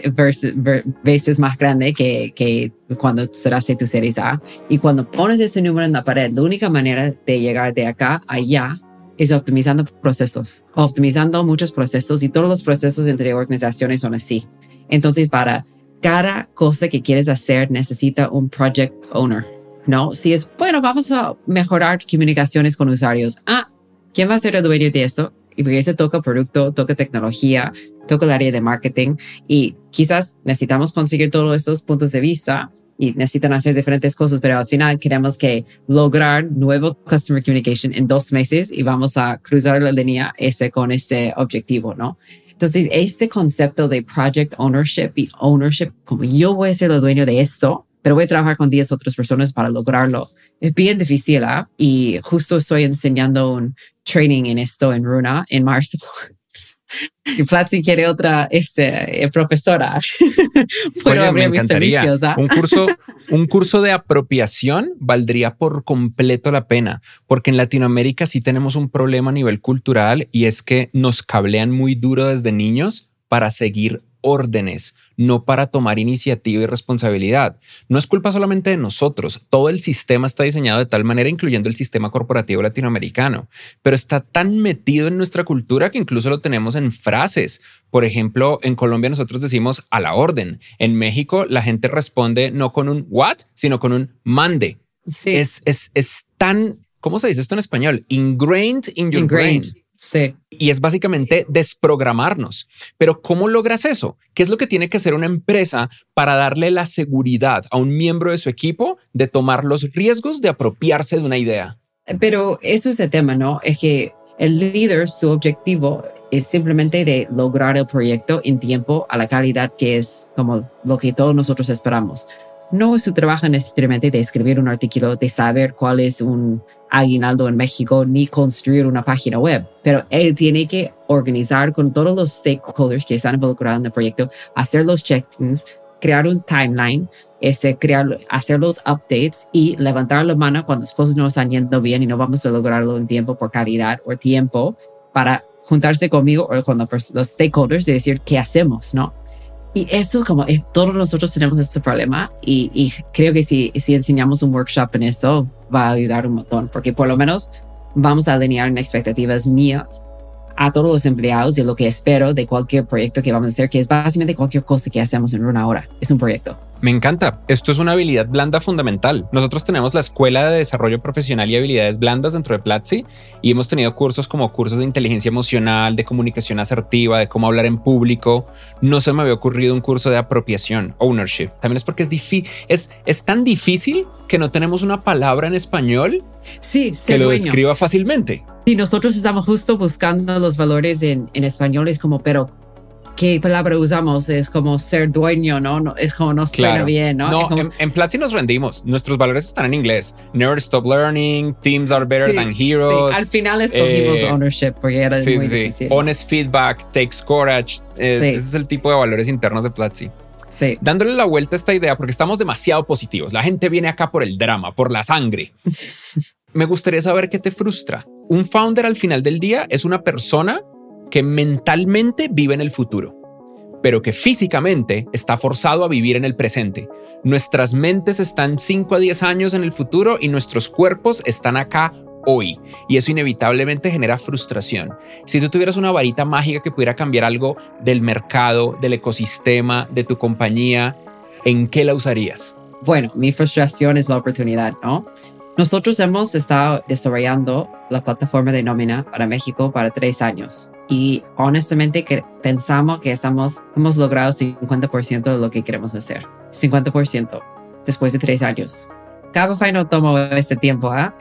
veces más grande que, que cuando serás tu series A. Y cuando pones ese número en la pared, la única manera de llegar de acá a allá es optimizando procesos, optimizando muchos procesos y todos los procesos entre organizaciones son así. Entonces, para cada cosa que quieres hacer necesita un project owner, ¿no? Si es, bueno, vamos a mejorar comunicaciones con usuarios. Ah, ¿quién va a ser el dueño de eso? Y porque eso toca producto, toca tecnología, toca el área de marketing y quizás necesitamos conseguir todos estos puntos de vista y necesitan hacer diferentes cosas, pero al final queremos que lograr nuevo customer communication en dos meses y vamos a cruzar la línea ese con ese objetivo, ¿no? Entonces, este concepto de project ownership y ownership, como yo voy a ser el dueño de esto, pero voy a trabajar con 10 otras personas para lograrlo, es bien difícil, ¿ah? Y justo estoy enseñando un training en esto en Runa en marzo y Platzi quiere otra este, eh, profesora. Puedo abrir mis servicios. ¿ah? Un, curso, un curso de apropiación valdría por completo la pena, porque en Latinoamérica sí tenemos un problema a nivel cultural y es que nos cablean muy duro desde niños para seguir órdenes, no para tomar iniciativa y responsabilidad. No es culpa solamente de nosotros, todo el sistema está diseñado de tal manera, incluyendo el sistema corporativo latinoamericano, pero está tan metido en nuestra cultura que incluso lo tenemos en frases. Por ejemplo, en Colombia nosotros decimos a la orden. En México la gente responde no con un what, sino con un mande. Es, es, es tan, ¿cómo se dice esto en español? Ingrained in your brain Sí. Y es básicamente desprogramarnos. Pero ¿cómo logras eso? ¿Qué es lo que tiene que hacer una empresa para darle la seguridad a un miembro de su equipo de tomar los riesgos de apropiarse de una idea? Pero eso es el tema, ¿no? Es que el líder, su objetivo es simplemente de lograr el proyecto en tiempo a la calidad que es como lo que todos nosotros esperamos. No es su trabajo necesariamente de escribir un artículo, de saber cuál es un aguinaldo en México ni construir una página web, pero él tiene que organizar con todos los stakeholders que están involucrados en el proyecto, hacer los check-ins, crear un timeline, este, crear, hacer los updates y levantar la mano cuando las cosas no están yendo bien y no vamos a lograrlo en tiempo por calidad o tiempo para juntarse conmigo o con los stakeholders y decir qué hacemos, ¿no? Y esto es como, eh, todos nosotros tenemos este problema y, creo que si, si enseñamos un workshop en eso va a ayudar un montón, porque por lo menos vamos a alinear en expectativas mías a todos los empleados de lo que espero de cualquier proyecto que vamos a hacer, que es básicamente cualquier cosa que hacemos en una hora. Es un proyecto. Me encanta. Esto es una habilidad blanda fundamental. Nosotros tenemos la Escuela de Desarrollo Profesional y Habilidades Blandas dentro de Platzi y hemos tenido cursos como cursos de inteligencia emocional, de comunicación asertiva, de cómo hablar en público. No se me había ocurrido un curso de apropiación, ownership. También es porque es, difícil, es, es tan difícil que no tenemos una palabra en español sí, que lo describa fácilmente. Sí, nosotros estamos justo buscando los valores en, en español. Es como, pero qué palabra usamos, es como ser dueño, ¿no? no es como no suena bien, ¿no? No, en, en, Platzi nos rendimos. Nuestros valores están en inglés. Never stop learning, teams are better than heroes. Al final escogimos eh, ownership porque era muy difícil. Honest feedback, takes courage. ese es el tipo de valores internos de Platzi. Sí. Dándole la vuelta a esta idea porque estamos demasiado positivos. La gente viene acá por el drama, por la sangre. Me gustaría saber qué te frustra. Un founder al final del día es una persona que mentalmente vive en el futuro, pero que físicamente está forzado a vivir en el presente. Nuestras mentes están 5 a 10 años en el futuro y nuestros cuerpos están acá hoy. Y eso inevitablemente genera frustración. Si tú tuvieras una varita mágica que pudiera cambiar algo del mercado, del ecosistema, de tu compañía, ¿en qué la usarías? Bueno, mi frustración es la oportunidad, ¿no? Nosotros hemos estado desarrollando la plataforma de nómina para México para tres años y honestamente que pensamos que estamos, hemos logrado 50% de lo que queremos hacer. 50% después de tres años. Cabify no tomó este tiempo, ¿ah?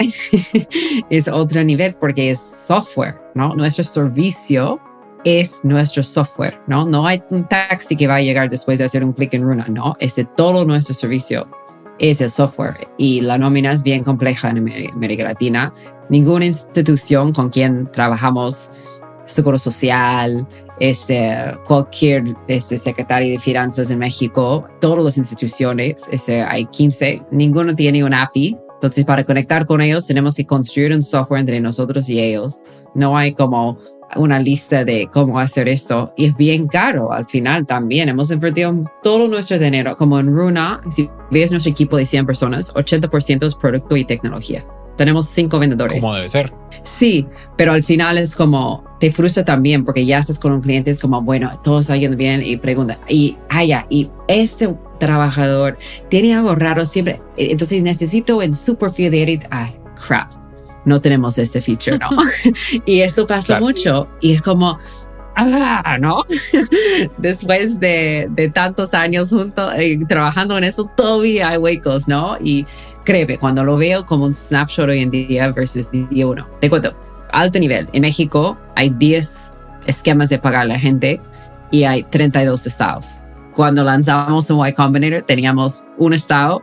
es otro nivel porque es software, ¿no? Nuestro servicio es nuestro software, ¿no? No hay un taxi que va a llegar después de hacer un clic en Runa, ¿no? Es de todo nuestro servicio, es el software. Y la nómina es bien compleja en América Latina. Ninguna institución con quien trabajamos, Seguro Social, este, cualquier este, secretario de finanzas en México, todas las instituciones, este, hay 15, ninguno tiene un API. Entonces, para conectar con ellos, tenemos que construir un software entre nosotros y ellos. No hay como una lista de cómo hacer esto y es bien caro al final también. Hemos invertido todo nuestro dinero, como en Runa, si ves nuestro equipo de 100 personas, 80% es producto y tecnología. Tenemos cinco vendedores. Como debe ser. Sí, pero al final es como, te frustra también porque ya estás con un cliente, es como, bueno, todo está yendo bien y pregunta, y, ah, y este trabajador tiene algo raro siempre, entonces necesito en super fidelity, ay, crap, no tenemos este feature, ¿no? y esto pasa mucho y es como, ah, ¿no? Después de, de, tantos años juntos eh, trabajando en eso, todavía hay huecos, ¿no? Y créeme, cuando lo veo como un snapshot hoy en día versus día uno, te cuento, alto nivel. En México hay 10 esquemas de pagar a la gente y hay 32 estados. Cuando lanzamos un Y Combinator teníamos un estado,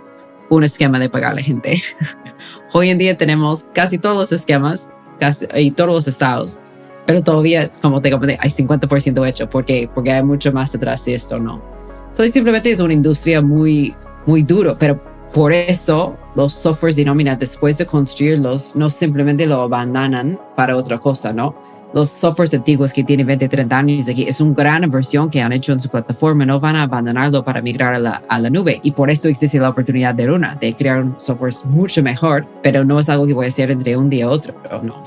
un esquema de pagar a la gente. Hoy en día tenemos casi todos los esquemas casi, y todos los estados, pero todavía, como te comenté, hay 50% hecho porque, porque hay mucho más detrás de esto, ¿no? Entonces simplemente es una industria muy, muy duro, pero por eso los softwares de nómina, después de construirlos, no simplemente lo abandonan para otra cosa, ¿no? Los softwares antiguos que tienen 20, 30 años aquí es una gran inversión que han hecho en su plataforma, no van a abandonarlo para migrar a la, a nube. Y por eso existe la oportunidad de Luna, de crear un software mucho mejor, pero no es algo que voy a hacer entre un día y otro, no.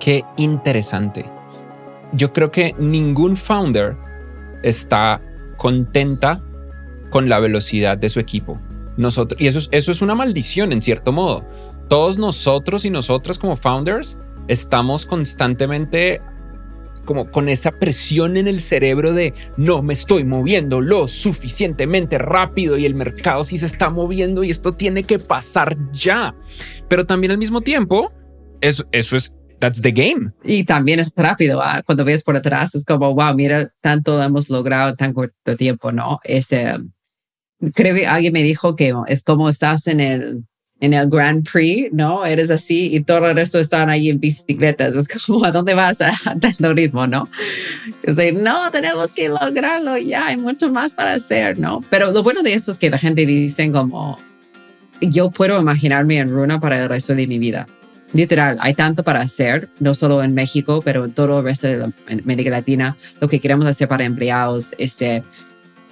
Qué interesante. Yo creo que ningún founder está contenta con la velocidad de su equipo. Nosotros, y eso es, eso es una maldición en cierto modo. Todos nosotros y nosotras como founders estamos constantemente como con esa presión en el cerebro de no me estoy moviendo lo suficientemente rápido y el mercado sí se está moviendo y esto tiene que pasar ya. Pero también al mismo tiempo, eso, eso es that's the game. Y también es rápido. ¿ah? Cuando ves por atrás, es como, wow, mira, tanto hemos logrado en tan corto tiempo, ¿no? Ese, creo que alguien me dijo que es como estás en el, en el Grand Prix, ¿no? Eres así y todo el resto están ahí en bicicletas. Es como, ¿a dónde vas a, tanto ritmo, no? Es decir, no, tenemos que lograrlo ya, hay mucho más para hacer, ¿no? Pero lo bueno de esto es que la gente dice como, yo puedo imaginarme en Runa para el resto de mi vida. Literal, hay tanto para hacer, no solo en México, pero en todo el resto de América Latina, lo que queremos hacer para empleados, este,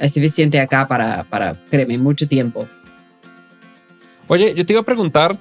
es suficiente acá para, para, créeme, mucho tiempo. Oye, yo te iba a preguntar,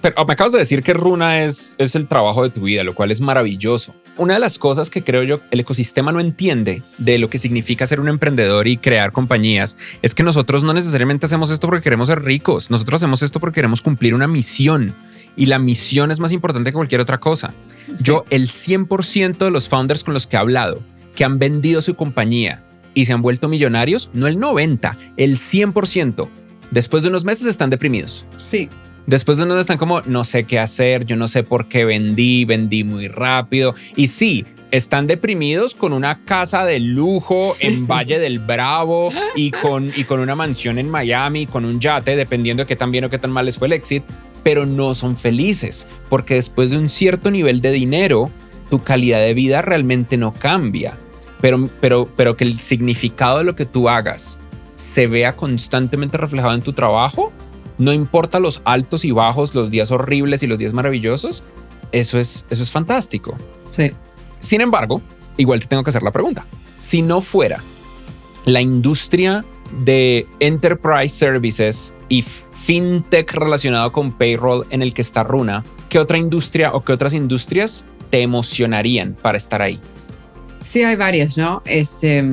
pero me acabas de decir que Runa es, es el trabajo de tu vida, lo cual es maravilloso. Una de las cosas que creo yo el ecosistema no entiende de lo que significa ser un emprendedor y crear compañías es que nosotros no necesariamente hacemos esto porque queremos ser ricos, nosotros hacemos esto porque queremos cumplir una misión y la misión es más importante que cualquier otra cosa. Yo, el 100% de los founders con los que he hablado, que han vendido su compañía y se han vuelto millonarios, no el 90, el 100%. Después de unos meses están deprimidos. Sí. Después de unos están como, no sé qué hacer, yo no sé por qué vendí, vendí muy rápido. Y sí, están deprimidos con una casa de lujo en Valle del Bravo y con, y con una mansión en Miami, con un yate, dependiendo de qué tan bien o qué tan mal les fue el éxito, pero no son felices, porque después de un cierto nivel de dinero, tu calidad de vida realmente no cambia pero, pero, pero que el significado de lo que tú hagas se vea constantemente reflejado en tu trabajo, no importa los altos y bajos, los días horribles y los días maravillosos, eso es, eso es fantástico. Sí. Sin embargo, igual te tengo que hacer la pregunta. Si no fuera la industria de enterprise services y fintech relacionado con payroll en el que está Runa, ¿qué otra industria o qué otras industrias te emocionarían para estar ahí? Sí, hay varias, ¿no? Este,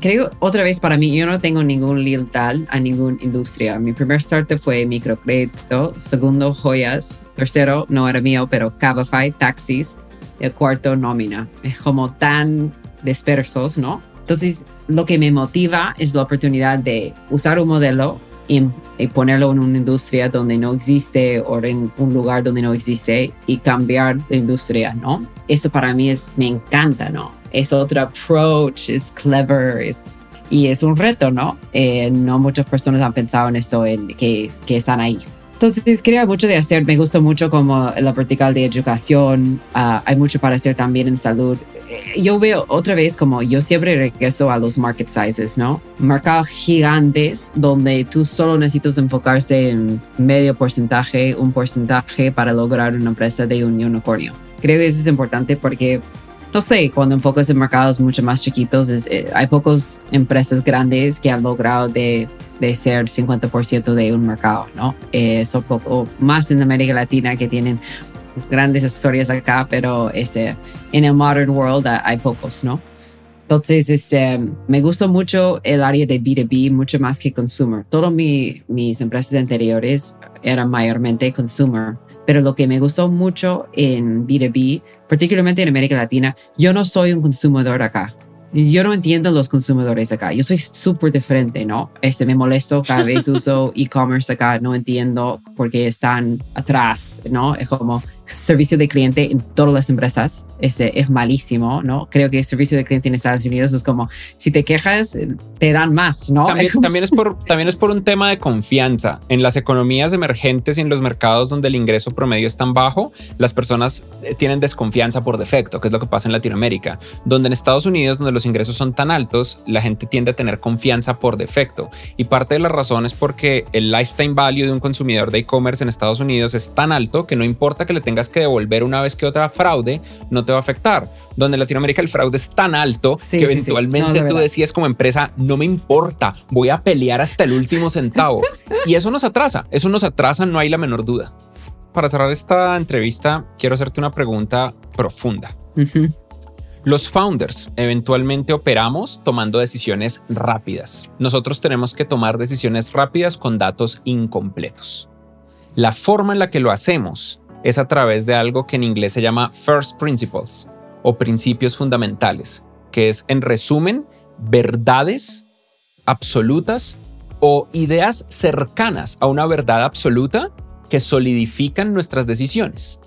creo, otra vez para mí, yo no tengo ningún lealtad a ninguna industria. Mi primer startup fue microcrédito, segundo joyas, tercero no era mío, pero Cabify, taxis, el cuarto nómina. Es como tan dispersos, ¿no? Entonces, lo que me motiva es la oportunidad de usar un modelo y, ponerlo en una industria donde no existe o en un lugar donde no existe y cambiar la industria, ¿no? Eso para mí es, me encanta, ¿no? Es otro approach, es clever, es, y es un reto, ¿no? Eh, no muchas personas han pensado en esto, en que, que están ahí. Entonces, creo mucho de hacer. Me gusta mucho como la vertical de educación. Ah, hay mucho para hacer también en salud. Eh, yo veo otra vez como yo siempre regreso a los market sizes, ¿no? Mercados gigantes donde tú solo necesitas enfocarse en medio porcentaje, un porcentaje para lograr una empresa de un unicornio. Creo que eso es importante porque no sé, cuando enfocas en mercados mucho más chiquitos, eh, hay pocas empresas grandes que han logrado de de ser 50% de un mercado, ¿no? Eh, son poco más en América Latina que tienen grandes historias acá, pero ese, en el modern world hay pocos, ¿no? Entonces, este, me gustó mucho el área de B2B, mucho más que consumer. Todas mi, mis empresas anteriores eran mayormente consumer, pero lo que me gustó mucho en B2B, particularmente en América Latina, yo no soy un consumidor acá. Yo no entiendo los consumidores acá. Yo soy súper diferente, ¿no? Este, me molesto cada vez uso e-commerce acá. No entiendo por qué están atrás, ¿no? Es como, servicio de cliente en todas las empresas ese es malísimo, ¿no? Creo que el servicio de cliente en Estados Unidos es como, si te quejas, te dan más, ¿no? También, también, es por, también es por un tema de confianza. En las economías emergentes y en los mercados donde el ingreso promedio es tan bajo, las personas eh, tienen desconfianza por defecto, que es lo que pasa en Latinoamérica. Donde en Estados Unidos, donde los ingresos son tan altos, la gente tiende a tener confianza por defecto. Y parte de la razón es porque el lifetime value de un consumidor de e-commerce en Estados Unidos es tan alto que no importa que le tenga que devolver una vez que otra fraude, no te va a afectar. Donde en Latinoamérica el fraude es tan alto que eventualmente tú decías como empresa, no me importa, voy a pelear hasta el último centavo. y eso nos atrasa, eso nos atrasa, no hay la menor duda. Para cerrar esta entrevista, quiero hacerte una pregunta profunda. Los founders eventualmente operamos tomando decisiones rápidas. Nosotros tenemos que tomar decisiones rápidas con datos incompletos. La forma en la que lo hacemos es a través de algo que en inglés se llama First Principles o principios fundamentales, que es en resumen verdades absolutas o ideas cercanas a una verdad absoluta que solidifican nuestras decisiones.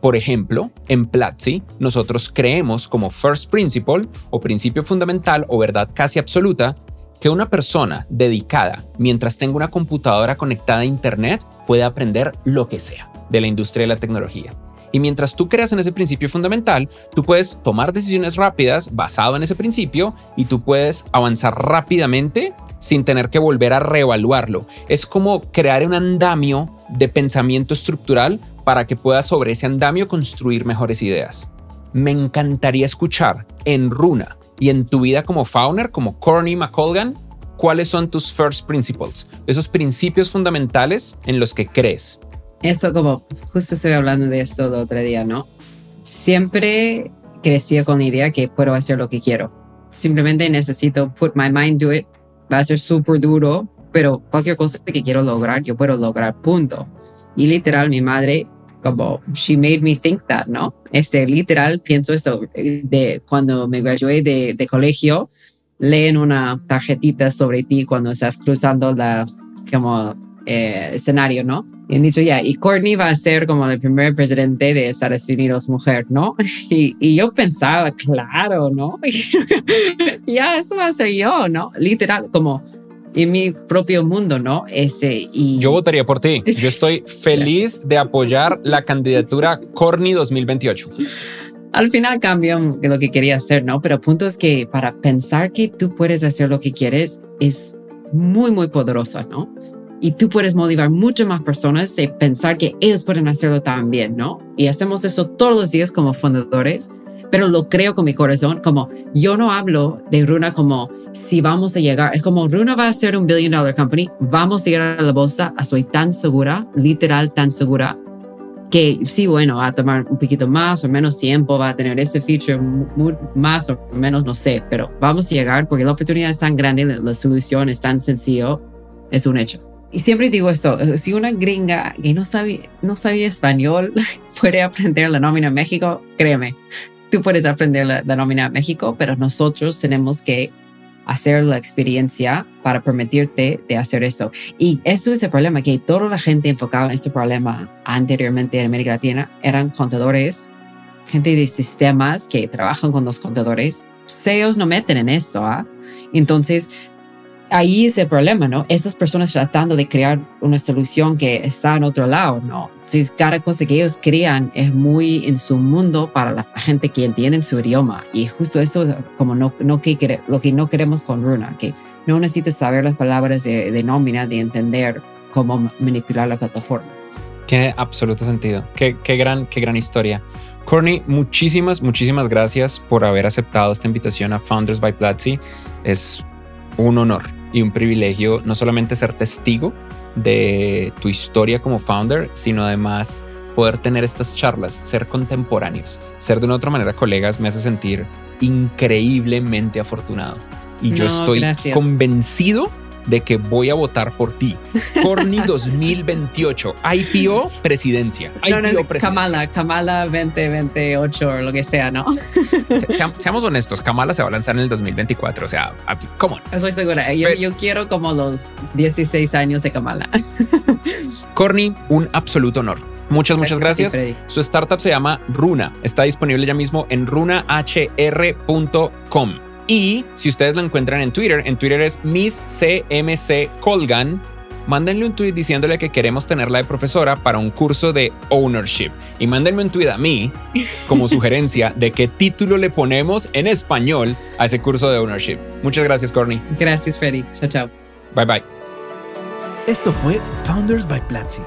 Por ejemplo, en Platzi, nosotros creemos como first principle o principio fundamental o verdad casi absoluta que una persona dedicada, mientras tenga una computadora conectada a Internet, puede aprender lo que sea de la industria de la tecnología. Y mientras tú creas en ese principio fundamental, tú puedes tomar decisiones rápidas basado en ese principio y tú puedes avanzar rápidamente sin tener que volver a reevaluarlo. Es como crear un andamio de pensamiento estructural para que puedas sobre ese andamio construir mejores ideas. Me encantaría escuchar en Runa y en tu vida como founder, como Corny McColgan, cuáles son tus first principles, esos principios fundamentales en los que crees. Eso como, justo estoy hablando de esto el otro día, ¿no? Siempre crecí con la idea que puedo hacer lo que quiero. Simplemente necesito put my mind to it. Va a ser súper duro, pero cualquier cosa que quiero lograr, yo puedo lograr, punto. Y literal, mi madre, como, she made me think that, ¿no? Este, literal, pienso eso, de cuando me gradué de, de colegio, leen una tarjetita sobre ti cuando estás cruzando la, como, eh, escenario, ¿no? Y han dicho, ya, y Courtney va a ser como el primer presidente de Estados Unidos mujer, ¿no? Y, y yo pensaba, claro, ¿no? ya, eso va a ser yo, ¿no? Literal, como en mi propio mundo, ¿no? Ese, y... Yo votaría por ti. Yo estoy feliz de apoyar la candidatura Corny 2028 al final cambió lo que quería hacer, ¿no? Pero el punto es que para pensar que tú puedes hacer lo que quieres es muy, muy poderoso, ¿no? Y tú puedes motivar mucho más personas de pensar que ellos pueden hacerlo también, ¿no? Y hacemos eso todos los días como fundadores, pero lo creo con mi corazón, como yo no hablo de Runa como si vamos a llegar, es como Runa va a ser un billion dollar company, vamos a llegar a la bolsa, soy tan segura, literal tan segura, que sí, bueno, va a tomar un poquito más o menos tiempo, va a tener ese feature más o menos, no sé, pero vamos a llegar porque la oportunidad es tan grande, la solución es tan sencillo, es un hecho. Y siempre digo esto, eh, si una gringa que no sabía, no español puede aprender la nómina en México, créeme, tú puedes aprender la, nómina en México, pero nosotros tenemos que hacer la experiencia para permitirte de hacer eso. Y eso es el problema, que toda la gente enfocada en este problema anteriormente en América Latina eran contadores, gente de sistemas que trabajan con los contadores. CEOs no meten en esto, ¿ah? Entonces, ahí es el problema, ¿no? Esas personas tratando de crear una solución que está en otro lado, ¿no? Si cada cosa que ellos crean es muy en su mundo para la gente que entiende su idioma. Y justo eso, como no, no que, lo que no queremos con Runa, que no necesitas saber las palabras de, de nómina, de entender cómo manipular la plataforma. Tiene absoluto sentido. Qué, qué, gran, qué gran historia. Courtney, muchísimas, muchísimas gracias por haber aceptado esta invitación a Founders by Platzi. Es un honor y un privilegio no solamente ser testigo de tu historia como founder, sino además poder tener estas charlas, ser contemporáneos, ser de una otra manera colegas, me hace sentir increíblemente afortunado. Y yo estoy convencido de que voy a votar por ti. Corny 2028, IPO presidencia. no, no, Kamala, Kamala 2028 o lo que sea, ¿no? seamos honestos, Kamala se va a lanzar en el 2024, o sea, ¿cómo? Estoy segura. Yo, yo quiero como los 16 años de Kamala. Corny, un absoluto honor. Muchas, muchas gracias. Su startup se llama Runa. Está disponible ya mismo en runahr.com. Y si ustedes lo encuentran en Twitter, en Twitter es Miss CMC Colgan. Mándenle un tweet diciéndole que queremos tenerla de profesora para un curso de ownership. Y mándenme un tweet a mí como sugerencia de qué título le ponemos en español a ese curso de ownership. Muchas gracias, Corny. Gracias, Ferry. Chao, chao. Bye, bye. Esto fue Founders by Platzi.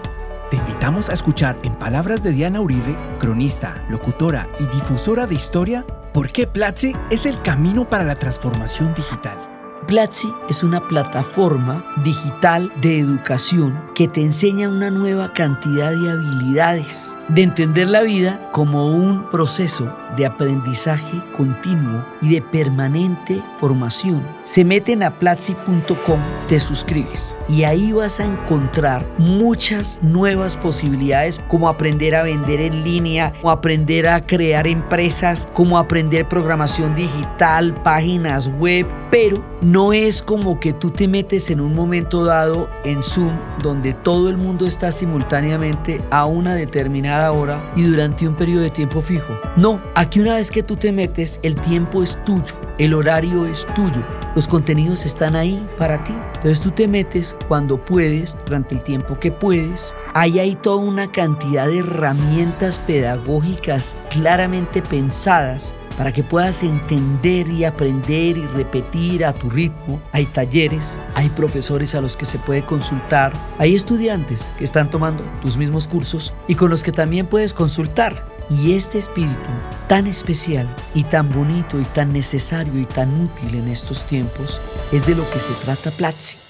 Te invitamos a escuchar en palabras de Diana Uribe, cronista, locutora y difusora de historia, ¿Por qué Platzi es el camino para la transformación digital? Platzi es una plataforma digital de educación que te enseña una nueva cantidad de habilidades, de entender la vida como un proceso de aprendizaje continuo y de permanente formación. Se meten a platzi.com, te suscribes y ahí vas a encontrar muchas nuevas posibilidades como aprender a vender en línea, o aprender a crear empresas, como aprender programación digital, páginas web, pero no es como que tú te metes en un momento dado en Zoom donde todo el mundo está simultáneamente a una determinada hora y durante un periodo de tiempo fijo. No, Aquí una vez que tú te metes, el tiempo es tuyo, el horario es tuyo, los contenidos están ahí para ti. Entonces tú te metes cuando puedes, durante el tiempo que puedes. Ahí hay toda una cantidad de herramientas pedagógicas claramente pensadas para que puedas entender y aprender y repetir a tu ritmo. Hay talleres, hay profesores a los que se puede consultar, hay estudiantes que están tomando tus mismos cursos y con los que también puedes consultar. Y este espíritu tan especial y tan bonito y tan necesario y tan útil en estos tiempos es de lo que se trata Platzi.